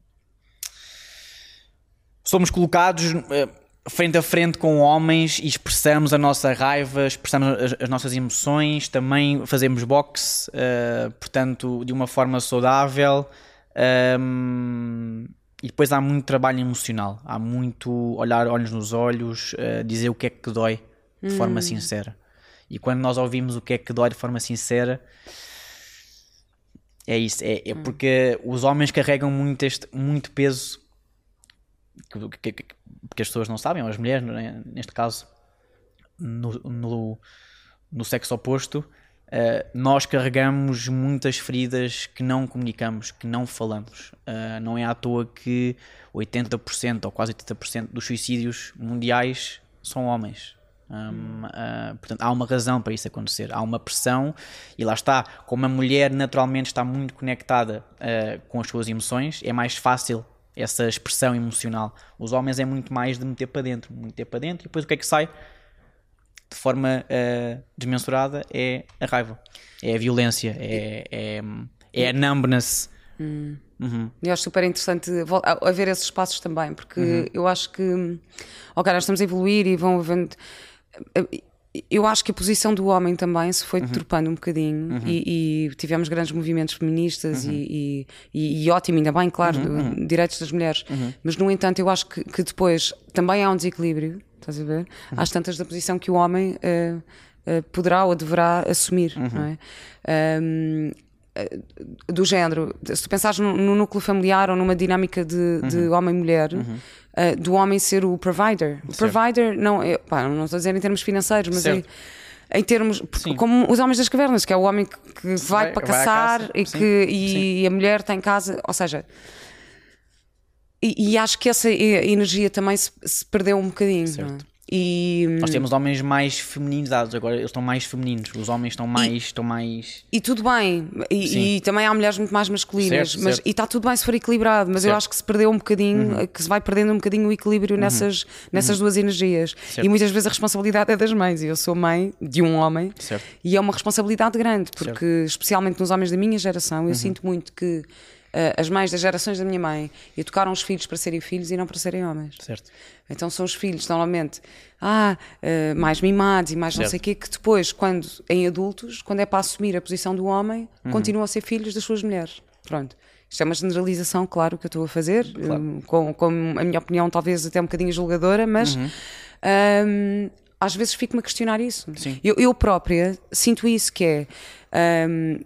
Speaker 2: somos colocados eh, frente a frente com homens e expressamos a nossa raiva, expressamos as, as nossas emoções, também fazemos boxe, uh, portanto, de uma forma saudável. Um, e depois há muito trabalho emocional, há muito olhar olhos nos olhos, uh, dizer o que é que dói de hum. forma sincera. E quando nós ouvimos o que é que dói de forma sincera, é isso, é, é hum. porque os homens carregam muito, este, muito peso que, que, que, as pessoas não sabem, ou as mulheres, né? neste caso, no, no, no sexo oposto, uh, nós carregamos muitas feridas que não comunicamos, que não falamos. Uh, não é à toa que 80% ou quase 80% dos suicídios mundiais são homens. Um, uh, portanto, há uma razão para isso acontecer, há uma pressão, e lá está, como a mulher naturalmente está muito conectada uh, com as suas emoções, é mais fácil essa expressão emocional. Os homens é muito mais de meter para dentro, meter para dentro, e depois o que é que sai? De forma uh, desmensurada é a raiva, é a violência, é, é, é a numbness.
Speaker 1: Hum. Uhum. E acho super interessante haver esses espaços também, porque uhum. eu acho que, ok, nós estamos a evoluir e vão havendo eu acho que a posição do homem também se foi deturpando um bocadinho uhum. e, e, tivemos grandes movimentos feministas uhum. e, e, e, ótimo, ainda bem, claro, uhum. uhum. direitos das mulheres. Uhum. Mas, no entanto, eu acho que, que, depois também há um desequilíbrio, estás a ver? Uhum. Às tantas da posição que o homem uh, uh, poderá ou deverá assumir, não é? Um, do género, se tu pensares no, no, núcleo familiar ou numa dinâmica de, de homem-mulher, uh, do homem ser o provider. O provider, não, eu, pá, não estou a dizer em termos financeiros, mas em, em, termos. Sim. Como os homens das cavernas, que é o homem que, vai, vai, para vai caçar e, que, e, e, a mulher tem casa. Ou seja. E, e acho que essa energia também se, se perdeu um bocadinho. Certo. E,
Speaker 2: Nós temos homens mais feminizados, agora eles estão mais femininos, os homens estão mais. E, estão mais...
Speaker 1: e tudo bem, e, e, também há mulheres muito mais masculinas, certo, mas, certo. e está tudo bem se for equilibrado, mas certo. eu acho que se perdeu um bocadinho, uhum. que se vai perdendo um bocadinho o equilíbrio uhum. nessas, nessas uhum. duas energias. E muitas vezes a responsabilidade é das mães, e eu sou mãe de um homem, e é uma responsabilidade grande, porque especialmente nos homens da minha geração, eu uhum. sinto muito que as mães das gerações da minha mãe educaram os filhos para serem filhos e não para serem homens.
Speaker 2: Certo.
Speaker 1: Então são os filhos, normalmente, ah, uh, mais mimados e mais certo. não sei o quê, que depois, quando em adultos, quando é para assumir a posição do homem, uhum. continuam a ser filhos das suas mulheres. Pronto. Isto é uma generalização, claro, que eu estou a fazer, claro. um, com, com, a minha opinião talvez até um bocadinho julgadora, mas uhum. um, às vezes fico-me a questionar isso. Eu, eu, própria sinto isso, que é um,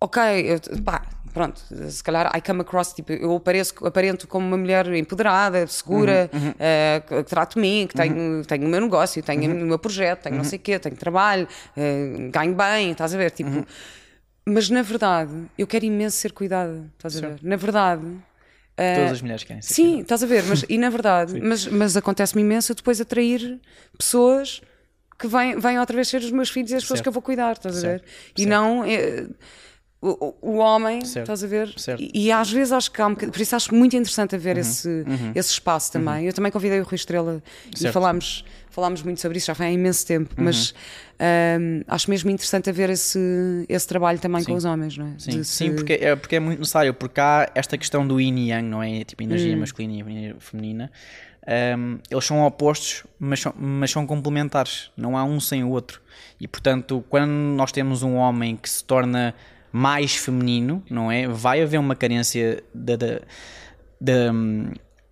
Speaker 1: ok, eu, pá, pronto, se calhar I come across, tipo, eu apareço, aparento como uma mulher empoderada, segura, uhum, uhum. Uh, que trato mim, que tenho, uhum. tenho o meu negócio, tenho uhum. o meu projeto, tenho não uhum. sei o quê, tenho trabalho, uh, ganho bem, estás a ver? Tipo, uhum. Mas na verdade, eu quero imenso ser cuidada, estás a ver? Na verdade.
Speaker 2: Uh, Todas as mulheres querem ser
Speaker 1: Sim, estás a ver, mas, e na verdade, mas, mas acontece-me imenso depois atrair pessoas que vêm, vêm outra vez ser os meus filhos e as pessoas certo. que eu vou cuidar, estás certo. a ver? E certo. não. É, o, o homem, certo. estás a ver? Certo. E, e, às vezes acho que há um bocadinho, por isso acho muito interessante haver uhum. Esse, uhum. esse espaço também. Uhum. Eu também convidei o Rui Estrela certo. e falámos, falámos muito sobre isso, já foi há imenso tempo, uhum. mas um, acho mesmo interessante haver esse, esse trabalho também sim. com os homens, não é?
Speaker 2: Sim, sim porque, é, porque é muito necessário, porque há esta questão do yin e yang, não é? Tipo, energia hum. masculina e feminina. Um, eles são opostos, mas são, mas são complementares, não há um sem o outro. E portanto, quando nós temos um homem que se torna mais feminino, não é? Vai haver uma carência da, da, da,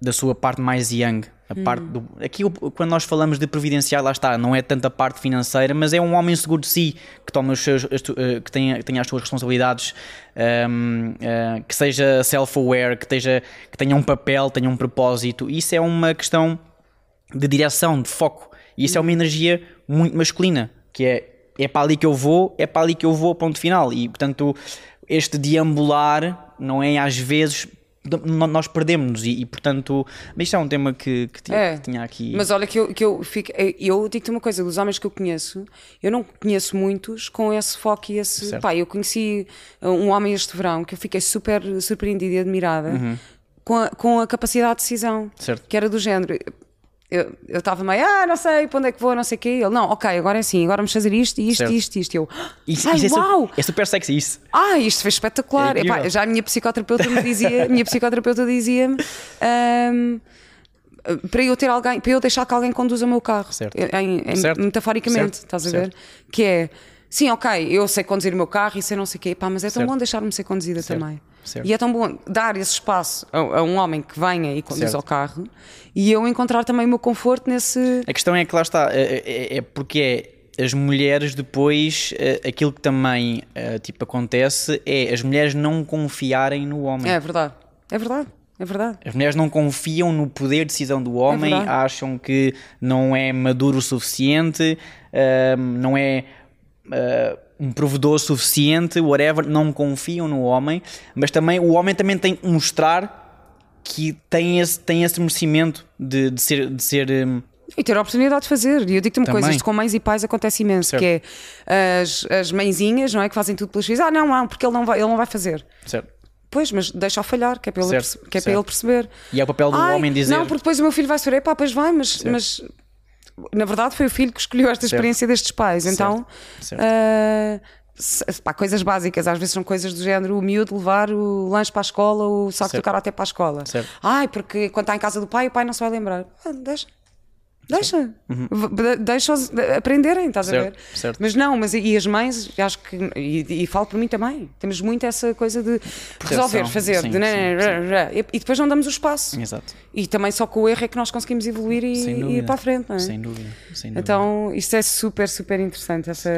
Speaker 2: da sua parte mais young. A parte do, aqui, quando nós falamos de previdenciar, lá está, não é tanto a parte financeira, mas é um homem seguro de si, que toma os seus, eh, que tenha, que tenha as suas responsabilidades, um, ehm, uh, eh, que seja self-aware, que, que tenha um papel, tenha um propósito. Isso é uma questão de direção, de foco. E isso é uma energia muito masculina, que é é para ali que eu vou, é para ali que eu vou, ponto final. E portanto, este deambular não é às vezes nós perdemos e, e, portanto, mas isto é um tema que, que, tinha, é, que tinha aqui.
Speaker 1: Mas olha que eu, que eu fico, eu digo-te uma coisa, dos homens que eu conheço, eu não conheço muitos com esse foco e esse. Certo. Pá, eu conheci um homem este verão que eu fiquei super surpreendida e admirada uhum. com, a, com a capacidade de decisão, certo. que era do género eu estava meio, ah, não sei para onde é que vou, não sei o quê. Ele, não, ok, agora é assim, agora vamos fazer isto, isto, certo. isto, isto. Eu,
Speaker 2: isso, ai, isso uau! É, super sexy isso.
Speaker 1: Ah, isto foi espetacular. É Epá, já a minha psicoterapeuta me dizia, minha psicoterapeuta dizia-me um, para eu ter alguém, para eu deixar que alguém conduza o meu carro. Certo. Em, em, certo. Metaforicamente, certo. estás a ver? Que é, sim, ok, eu sei conduzir o meu carro e sei não sei o quê, Epá, mas é tão bom deixar-me ser conduzida também. Certo. E é tão bom dar esse espaço a, a um homem que venha e conduza o carro e eu encontrar também o meu conforto nesse.
Speaker 2: A questão é que lá está, é, é, é porque é as mulheres depois, é, aquilo que também é, tipo, acontece é as mulheres não confiarem no homem.
Speaker 1: É verdade, é verdade. É verdade.
Speaker 2: As mulheres não confiam no poder de decisão do homem, é acham que não é maduro o suficiente, não é uh, um provedor suficiente, whatever, não confiam no homem, mas também o homem também tem que mostrar que tem esse, tem esse merecimento de, de ser. De ser um...
Speaker 1: E ter a oportunidade de fazer. E eu digo-te uma Também. coisa: isto com mães e pais acontece imenso, certo. que é as, as mãezinhas, não é? Que fazem tudo pelos filhos. Ah, não, não, porque ele não vai, ele não vai fazer. Certo. Pois, mas deixa-o falhar, que é para ele, certo, que é para ele perceber.
Speaker 2: E é o papel do Ai, homem dizer.
Speaker 1: Não, porque depois o meu filho vai sofrer, pá, pois vai, mas, mas na verdade foi o filho que escolheu esta experiência destes pais. Então, certo. Uh, pá, coisas básicas, às vezes são coisas do género o miúdo levar o lanche para a escola, o saco certo. do até para a escola. Certo. Ai, porque quando está em casa do pai, o pai não se vai lembrar. Ah, deixa. Deixa, uhum. deixa-os aprenderem, estás certo, a ver? Certo. Mas não, mas e as mães, acho que, e, e falo por mim também, temos muito essa coisa de resolver, fazer, sim, de, sim, sim. e depois não damos o espaço. Exato. E também só com o erro é que nós conseguimos evoluir e, e ir para a frente, não é?
Speaker 2: Sem dúvida, sem dúvida.
Speaker 1: Então, isto é super, super interessante. Essa,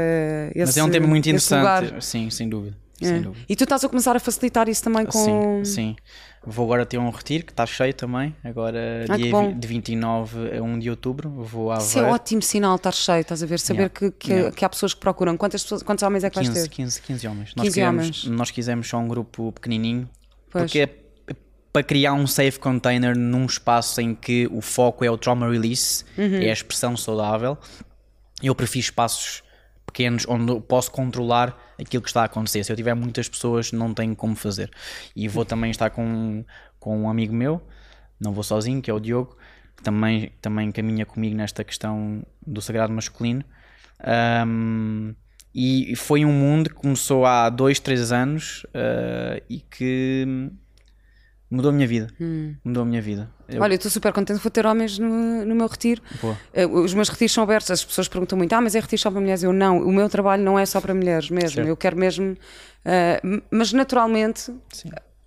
Speaker 1: esse,
Speaker 2: mas é um tema muito interessante, sim, sem dúvida. É.
Speaker 1: E tu estás a começar a facilitar isso também com.
Speaker 2: Sim, sim. Vou agora ter um retiro que está cheio também. Agora, ah, dia de 29 a 1 de outubro. Vou à
Speaker 1: Isso é ótimo sinal estar cheio, estás a ver? Saber yeah. que, que, yeah. que, há pessoas que procuram. Quantas pessoas, quantos homens é que
Speaker 2: 15,
Speaker 1: vais ter?
Speaker 2: 15, 15 homens. 15 nós, quisemos, homens. nós quisemos só um grupo pequenininho. Pois. Porque é para criar um safe container num espaço em que o foco é o trauma release, uhum. é a expressão saudável. Eu prefiro espaços pequenos onde posso controlar aquilo que está a acontecer. Se eu tiver muitas pessoas, não tenho como fazer. E vou também estar com, com um amigo meu, não vou sozinho, que é o Diogo, que também, também caminha comigo nesta questão do sagrado masculino. Um, E foi um mundo que começou há dois, três anos uh, e que mudou a minha vida.
Speaker 1: Hum.
Speaker 2: Mudou a minha vida. Eu-
Speaker 1: Olha, eu estou super contente de ter homens no, no meu retiro. Eh, Os meus retiros são abertos, as pessoas perguntam muito: ah, mas é retiro só para mulheres? Eu não, o meu trabalho não é só para mulheres mesmo.
Speaker 2: Certo.
Speaker 1: Eu quero mesmo. m- mas naturalmente.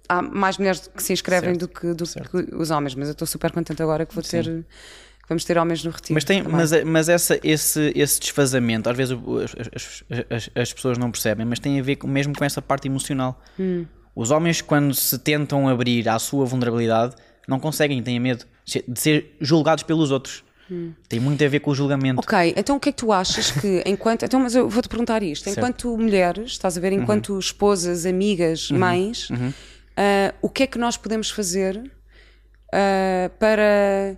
Speaker 1: Há mais mulheres que se inscrevem
Speaker 2: Certo.
Speaker 1: do, que, do que os homens, mas eu estou super contente agora que vou ter vamos ter homens no retiro.
Speaker 2: Mas, tem,
Speaker 1: também.
Speaker 2: mas, mas essa, esse, esse desfazamento, às vezes as- as- as pessoas não percebem, mas tem a ver com- mesmo com essa parte emocional.
Speaker 1: Hum.
Speaker 2: Os homens, quando se tentam abrir à sua vulnerabilidade, não conseguem, têm medo de ser julgados pelos outros.
Speaker 1: Hum.
Speaker 2: Tem muito a ver com o julgamento.
Speaker 1: Ok, então o que é que tu achas que, enquanto. Então, mas eu vou-te perguntar isto: enquanto mulheres, estás a ver, enquanto esposas, amigas, mães, ah, o que é que nós podemos fazer ah, para,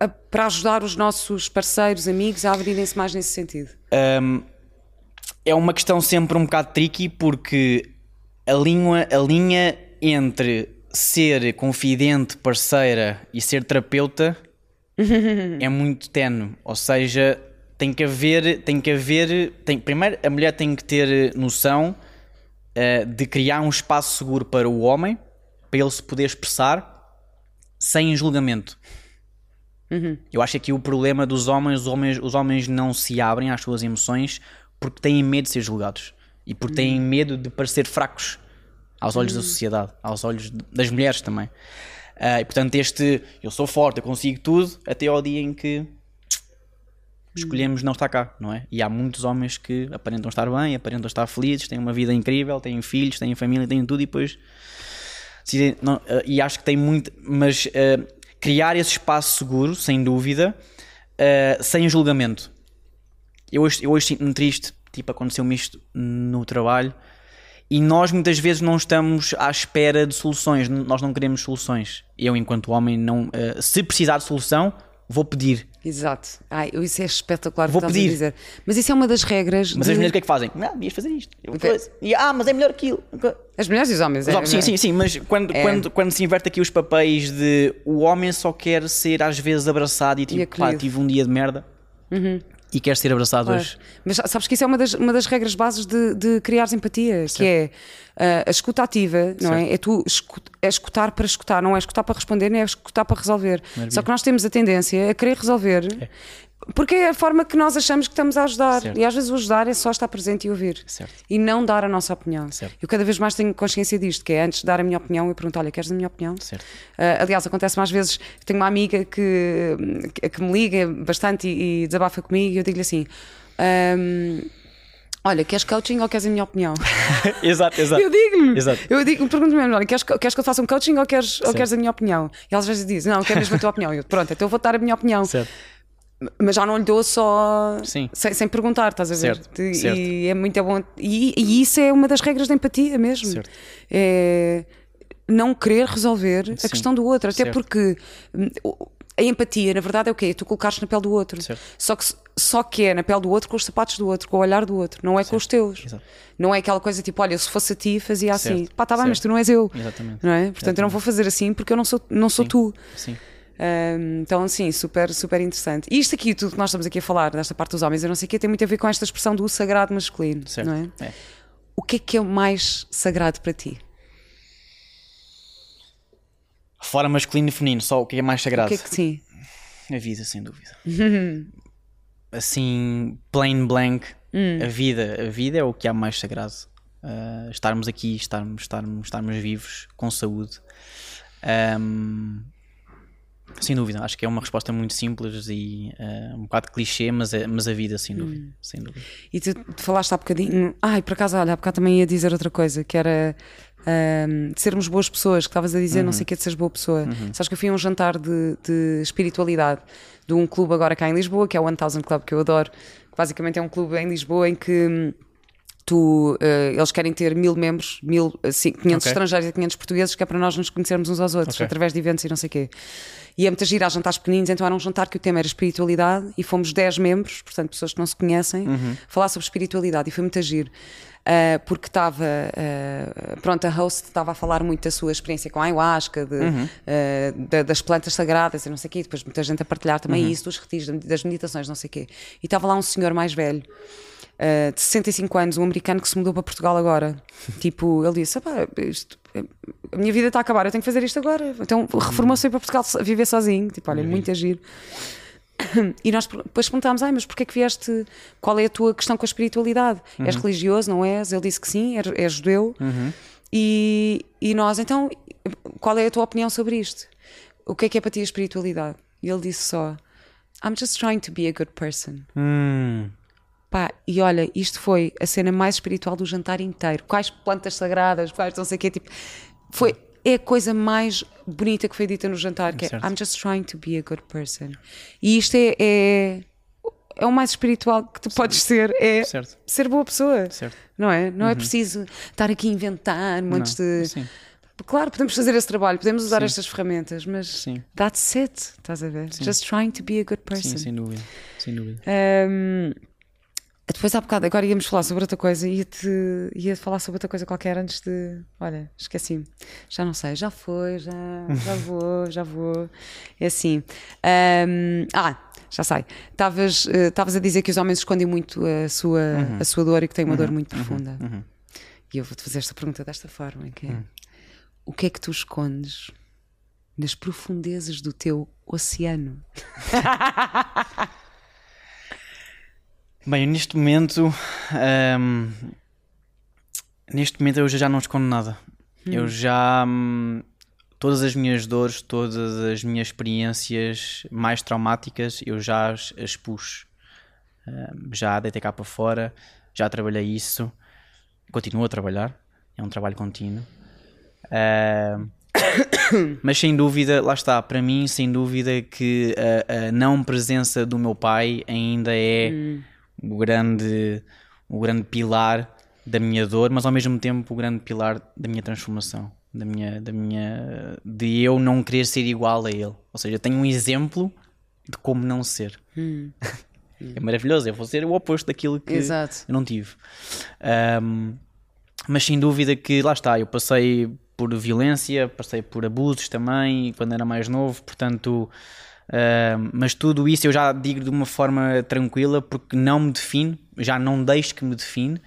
Speaker 1: ah, para ajudar os nossos parceiros, amigos a abrirem-se mais nesse sentido?
Speaker 2: Um, é uma questão sempre um bocado tricky porque a linha, a linha entre ser confidente, parceira e ser terapeuta é muito tenue. Ou seja, tem que haver, tem que haver, tem, primeiro a mulher tem que ter noção eh, de criar um espaço seguro para o homem, para ele se poder expressar sem julgamento. Eu acho que aqui o problema dos homens, os homens, os homens não se abrem às suas emoções porque têm medo de ser julgados e porque têm medo de parecer fracos aos olhos da sociedade, aos olhos das mulheres também. Ah, e portanto, este eu sou forte, eu consigo tudo, até ao dia em que escolhemos não estar cá, não é? E há muitos homens que aparentam estar bem, aparentam estar felizes, têm uma vida incrível, têm filhos, têm família, têm tudo e depois decidem- não, eh, e acho que tem muito, mas eh, criar esse espaço seguro, sem dúvida, sem julgamento. Eu hoje, eu hoje sinto-me triste, tipo, aconteceu-me isto no trabalho e nós muitas vezes não estamos à espera de soluções, nós não queremos soluções. Eu, enquanto homem, não, eh, se precisar de solução, vou pedir.
Speaker 1: Exato. Ai, isso é espetacular
Speaker 2: Vou pedir.
Speaker 1: dizer. Mas isso é uma das regras.
Speaker 2: Mas
Speaker 1: de-
Speaker 2: as mulheres o que é que fazem? Não, devias fazer isto. Eu,
Speaker 1: Ok.
Speaker 2: coisa. E, ah, mas é melhor aquilo.
Speaker 1: As mulheres e os homens.
Speaker 2: Os
Speaker 1: é-
Speaker 2: homens- sim, sim, sim, mas quando,
Speaker 1: É.
Speaker 2: quando, quando se inverte aqui os papéis de o homem só quer ser às vezes abraçado e tipo, pá,
Speaker 1: acolhido.
Speaker 2: tive um dia de merda e quer ser abraçado
Speaker 1: Claro.
Speaker 2: hoje.
Speaker 1: Mas sabes que isso é uma das, uma das regras bases de, de criar empatia, que é ah, a escuta ativa, não é? É tu escu- é escutar para escutar, não é escutar para responder, nem é escutar para resolver. Só que nós temos a tendência a querer resolver. Porque é a forma que nós achamos que estamos a ajudar.
Speaker 2: Certo.
Speaker 1: E às vezes o ajudar é só estar presente e ouvir.
Speaker 2: Certo.
Speaker 1: E não dar a nossa opinião.
Speaker 2: Certo.
Speaker 1: Eu cada vez mais tenho consciência disto, que é antes de dar a minha opinião, eu pergunto: olha, queres a minha opinião?
Speaker 2: Certo.
Speaker 1: Uh, aliás, acontece mais vezes, tenho uma amiga que, que, me liga bastante e, e desabafa comigo e eu digo-lhe assim: "Ahm, Olha, queres coaching ou queres a minha opinião?
Speaker 2: exato, exato.
Speaker 1: Eu digo-lhe, eu digo, pergunto mesmo: olha, queres, queres que eu faça um coaching ou queres, ou queres a minha opinião? E ela às vezes diz: Não, quero mesmo a tua opinião. Eu, pronto, então eu vou dar a minha opinião.
Speaker 2: Certo.
Speaker 1: Mas já não lhe dou só
Speaker 2: Sim.
Speaker 1: sem, sem perguntar, estás a ver?
Speaker 2: Certo,
Speaker 1: E,
Speaker 2: certo.
Speaker 1: é muito bom. E, e isso é uma das regras da empatia mesmo.
Speaker 2: Certo.
Speaker 1: É não querer resolver a
Speaker 2: Sim.
Speaker 1: questão do outro. Até
Speaker 2: Certo.
Speaker 1: porque hum, a empatia, na verdade, é o quê? É tu colocares na pele do outro.
Speaker 2: Certo.
Speaker 1: Só que, só que é na pele do outro com os sapatos do outro, com o olhar do outro, não é com os teus.
Speaker 2: Exato.
Speaker 1: Não é aquela coisa tipo, olha, se fosse a ti, fazia assim.
Speaker 2: Certo.
Speaker 1: Pá, tá bem,
Speaker 2: Certo.
Speaker 1: mas tu não és eu.
Speaker 2: Exatamente.
Speaker 1: Não é? Portanto, eu não vou fazer assim porque eu não sou, não sou tu.
Speaker 2: Sim.
Speaker 1: Um, então, sim, super, super interessante. E isto aqui, tudo que nós estamos aqui a falar, desta parte dos homens, eu não sei o que, tem muito a ver com esta expressão do sagrado masculino,
Speaker 2: Certo.
Speaker 1: não é?
Speaker 2: É.
Speaker 1: O que é que é o mais sagrado para ti?
Speaker 2: Fora masculino e feminino, só o que é mais
Speaker 1: O
Speaker 2: sagrado?
Speaker 1: que é que sim?
Speaker 2: A vida, sem dúvida. assim, plain blank, a vida. A vida é o que há mais sagrado. Uh, estarmos aqui, estarmos, estarmos, estarmos vivos, com saúde. Um, sem dúvida, acho que é uma resposta muito simples e uh, um bocado clichê, mas, é, mas a vida, sem dúvida. Sem dúvida.
Speaker 1: E tu, tu falaste há bocadinho. Ai, por acaso, olha, há bocado também ia dizer outra coisa, que era ahm, de sermos boas pessoas, que estavas a dizer, não sei o que é de seres boa pessoa. Sabes que eu fui a um jantar de, de espiritualidade de um clube agora cá em Lisboa, que é o 1000 Club, que eu adoro. Que basicamente é um clube em Lisboa em que. Tu, eh, eles querem ter mil membros, mil, assim, 500
Speaker 2: Ok.
Speaker 1: estrangeiros e 500 portugueses, que é para nós nos conhecermos uns aos outros,
Speaker 2: Ok.
Speaker 1: através de eventos e não sei o quê. E é muita gira, há jantares pequeninos, então era um jantar que o tema era espiritualidade e fomos 10 membros, portanto, pessoas que não se conhecem, falar sobre espiritualidade e foi muito giro. Ah, porque estava, ah, pronto, a host estava a falar muito da sua experiência com a ayahuasca, de, ah, da- das plantas sagradas e não sei o quê, e depois muita gente a partilhar também isso, dos retiros, das meditações, não sei o quê. E estava lá um senhor mais velho uh, de 65 anos, um americano que se mudou para Portugal agora. tipo, ele disse: isto, a minha vida está a acabar, eu tenho que fazer isto agora. Então reformou-se para Portugal viver sozinho. Tipo, olha, muito agir. E nós depois perguntámos: ai, mas porquê é que vieste? Qual é a tua questão com a espiritualidade? Uhum. És religioso, não és? Ele disse que sim, és, és judeu.
Speaker 2: Uhum.
Speaker 1: E, e nós, então, qual é a tua opinião sobre isto? O que é que é para ti a espiritualidade? E ele disse só: I'm just trying to be a good person.
Speaker 2: Hum.
Speaker 1: Pá, e olha, isto foi a cena mais espiritual do jantar inteiro. Quais plantas sagradas, quais não sei o quê, tipo, foi é a coisa mais bonita que foi dita no jantar, que é I'm just trying to be a good person. E isto é, é, é o mais espiritual que tu certo. podes ser, é
Speaker 2: certo.
Speaker 1: ser boa pessoa. Não é? Não é uhum. é preciso estar aqui a inventar montes não. de.
Speaker 2: Sim.
Speaker 1: Claro, podemos fazer esse trabalho, podemos usar Sim. estas ferramentas, mas Sim. that's it, estás a ver? Sim. Just trying to be a good person.
Speaker 2: Sim, sem dúvida. Sem dúvida.
Speaker 1: Um, depois há bocado, agora íamos falar sobre outra coisa, ia-te ia falar sobre outra coisa qualquer antes de. Olha, esqueci-me. Já não sei, já foi, já, já vou, já vou. É assim. Um, ah, já sei. Estavas uh, a dizer que os homens escondem muito a sua, uhum. a sua dor e que têm uma uhum. dor muito uhum. profunda.
Speaker 2: Uhum.
Speaker 1: E eu vou-te fazer esta pergunta desta forma: que é, hum. o que é que tu escondes nas profundezas do teu oceano?
Speaker 2: Bem, neste momento. Um, neste momento eu já não escondo nada. Hum. Eu já. Um, todas as minhas dores, todas as minhas experiências mais traumáticas, eu já as expus. Um, já deitei cá para fora, já trabalhei isso, continuo a trabalhar, é um trabalho contínuo. mas sem dúvida, lá está, para mim, sem dúvida que a, a não presença do meu pai ainda é. Hum o grande, o grande pilar da minha dor, mas ao mesmo tempo o grande pilar da minha transformação, da minha, da minha, de eu não querer ser igual a ele. Ou seja, eu tenho um exemplo de como não ser.
Speaker 1: Hum.
Speaker 2: é maravilhoso, eu vou ser o oposto daquilo que
Speaker 1: Exato.
Speaker 2: eu não tive. Um, mas sem dúvida que lá está, eu passei por violência, passei por abusos também quando era mais novo, portanto Uh, mas tudo isso eu já digo de uma forma tranquila porque não me define, já não deixo que me define.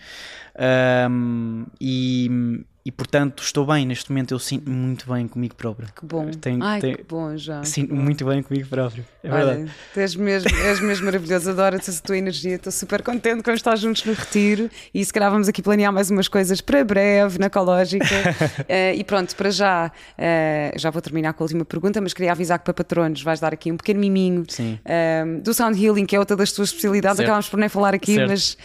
Speaker 2: Uh, e, e portanto estou bem. Neste momento eu sinto muito bem comigo próprio.
Speaker 1: Que bom. Tenho, Ai, tenho, que bom já.
Speaker 2: sinto bom. muito bem comigo próprio. É
Speaker 1: Olha,
Speaker 2: verdade
Speaker 1: és mesmo, és mesmo maravilhoso. Adoro-te a tua energia. Estou super contente quando estás juntos no retiro. E se calhar vamos aqui planear mais umas coisas para breve na Ecológica. Uh, e pronto para já uh, já vou terminar com a última pergunta mas queria avisar que para patronos vais dar aqui um pequeno miminho uh, do Sound Healing que é outra das tuas especialidades. Certo. acabamos por nem falar aqui mas,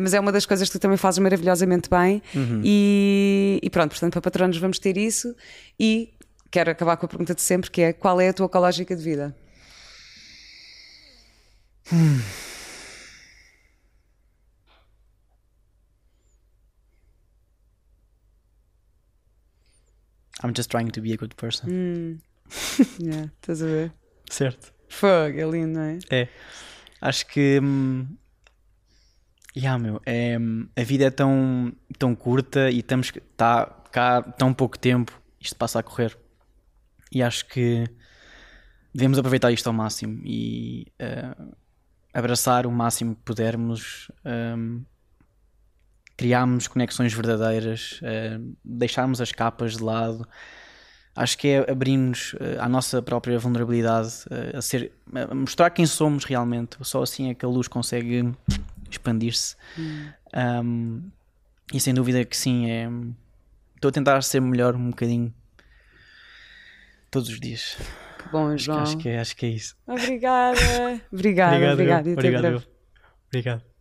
Speaker 1: mas é uma das coisas que tu também fazes maravilhosamente bem.
Speaker 2: Uhum.
Speaker 1: e, e pronto, portanto, para patronos vamos ter isso. E quero acabar com a pergunta de sempre, que é qual é a tua ecológica de vida?
Speaker 2: Hum. I'm just trying to be a good person.
Speaker 1: Hum. yeah, estás a ver?
Speaker 2: Certo.
Speaker 1: Fogo, é lindo, não é?
Speaker 2: É. Acho que hum, Yeah, meu, é, a vida é tão, tão curta e estamos tá cá tão pouco tempo, isto passa a correr. E acho que devemos aproveitar isto ao máximo e uh, abraçar o máximo que pudermos, um, ehm, criarmos conexões verdadeiras, uh, deixarmos as capas de lado. Acho que é abrir-nos uh, à nossa própria vulnerabilidade, a, ser, mostrar quem somos realmente. Só assim é que a luz consegue expandir-se.
Speaker 1: Hum.
Speaker 2: Um, e sem dúvida que sim, é, estou a tentar ser melhor um bocadinho todos os dias.
Speaker 1: Que bom, João.
Speaker 2: Acho, acho, que, é, acho que é isso.
Speaker 1: Obrigada. obrigada, obrigada.
Speaker 2: Obrigado. Obrigado. obrigado.